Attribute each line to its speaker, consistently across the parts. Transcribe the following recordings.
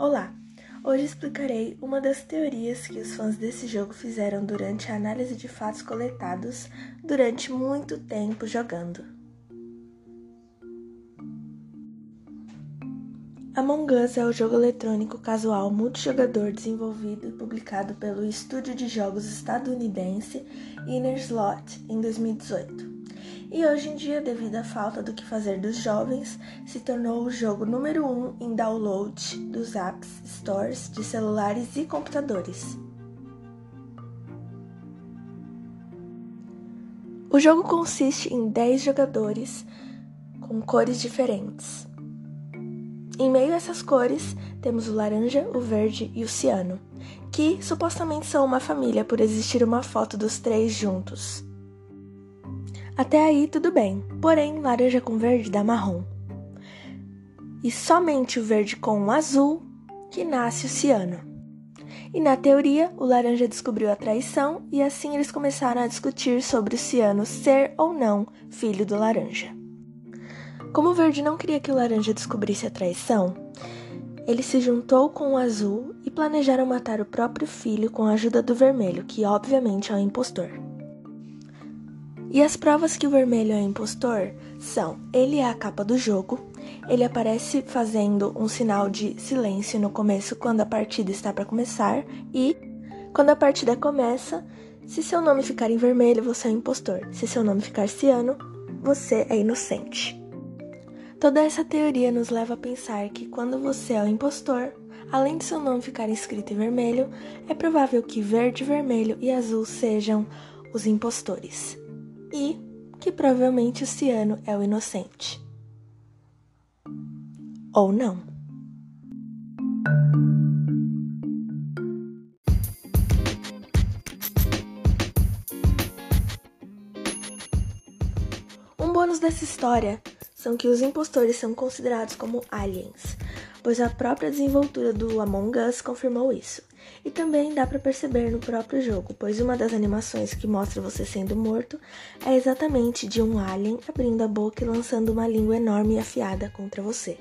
Speaker 1: Olá! Hoje explicarei uma das teorias que os fãs desse jogo fizeram durante a análise de fatos coletados durante muito tempo jogando. Among Us é o jogo eletrônico casual multijogador desenvolvido e publicado pelo estúdio de jogos estadunidense Inner Slot em 2018. E hoje em dia, devido à falta do que fazer dos jovens, se tornou o jogo número um em download dos apps stores de celulares e computadores. O jogo consiste em 10 jogadores com cores diferentes. Em meio a essas cores, temos o laranja, o verde e o ciano, que supostamente são uma família por existir uma foto dos três juntos. Até aí tudo bem, porém laranja com verde dá marrom. E somente o verde com o azul que nasce o ciano. E na teoria, o laranja descobriu a traição e assim eles começaram a discutir sobre o ciano ser ou não filho do laranja. Como o verde não queria que o laranja descobrisse a traição, ele se juntou com o azul e planejaram matar o próprio filho com a ajuda do vermelho, que obviamente é o impostor. E as provas que o vermelho é impostor são: ele é a capa do jogo, ele aparece fazendo um sinal de silêncio no começo quando a partida está para começar e quando a partida começa, se seu nome ficar em vermelho, você é impostor. Se seu nome ficar ciano, você é inocente. Toda essa teoria nos leva a pensar que quando você é o impostor, além de seu nome ficar escrito em vermelho, é provável que verde, vermelho e azul sejam os impostores. E que provavelmente o ciano é o inocente. Ou não. Um bônus dessa história são que os impostores são considerados como aliens, pois a própria desenvoltura do Among Us confirmou isso. E também dá para perceber no próprio jogo, pois uma das animações que mostra você sendo morto é exatamente de um alien abrindo a boca e lançando uma língua enorme e afiada contra você.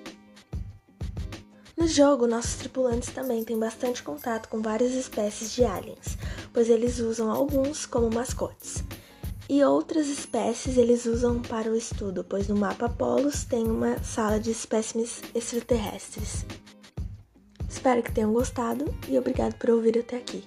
Speaker 1: No jogo, nossos tripulantes também têm bastante contato com várias espécies de aliens, pois eles usam alguns como mascotes e outras espécies eles usam para o estudo, pois no mapa Polos tem uma sala de espécimes extraterrestres. Espero que tenham gostado e obrigado por ouvir até aqui.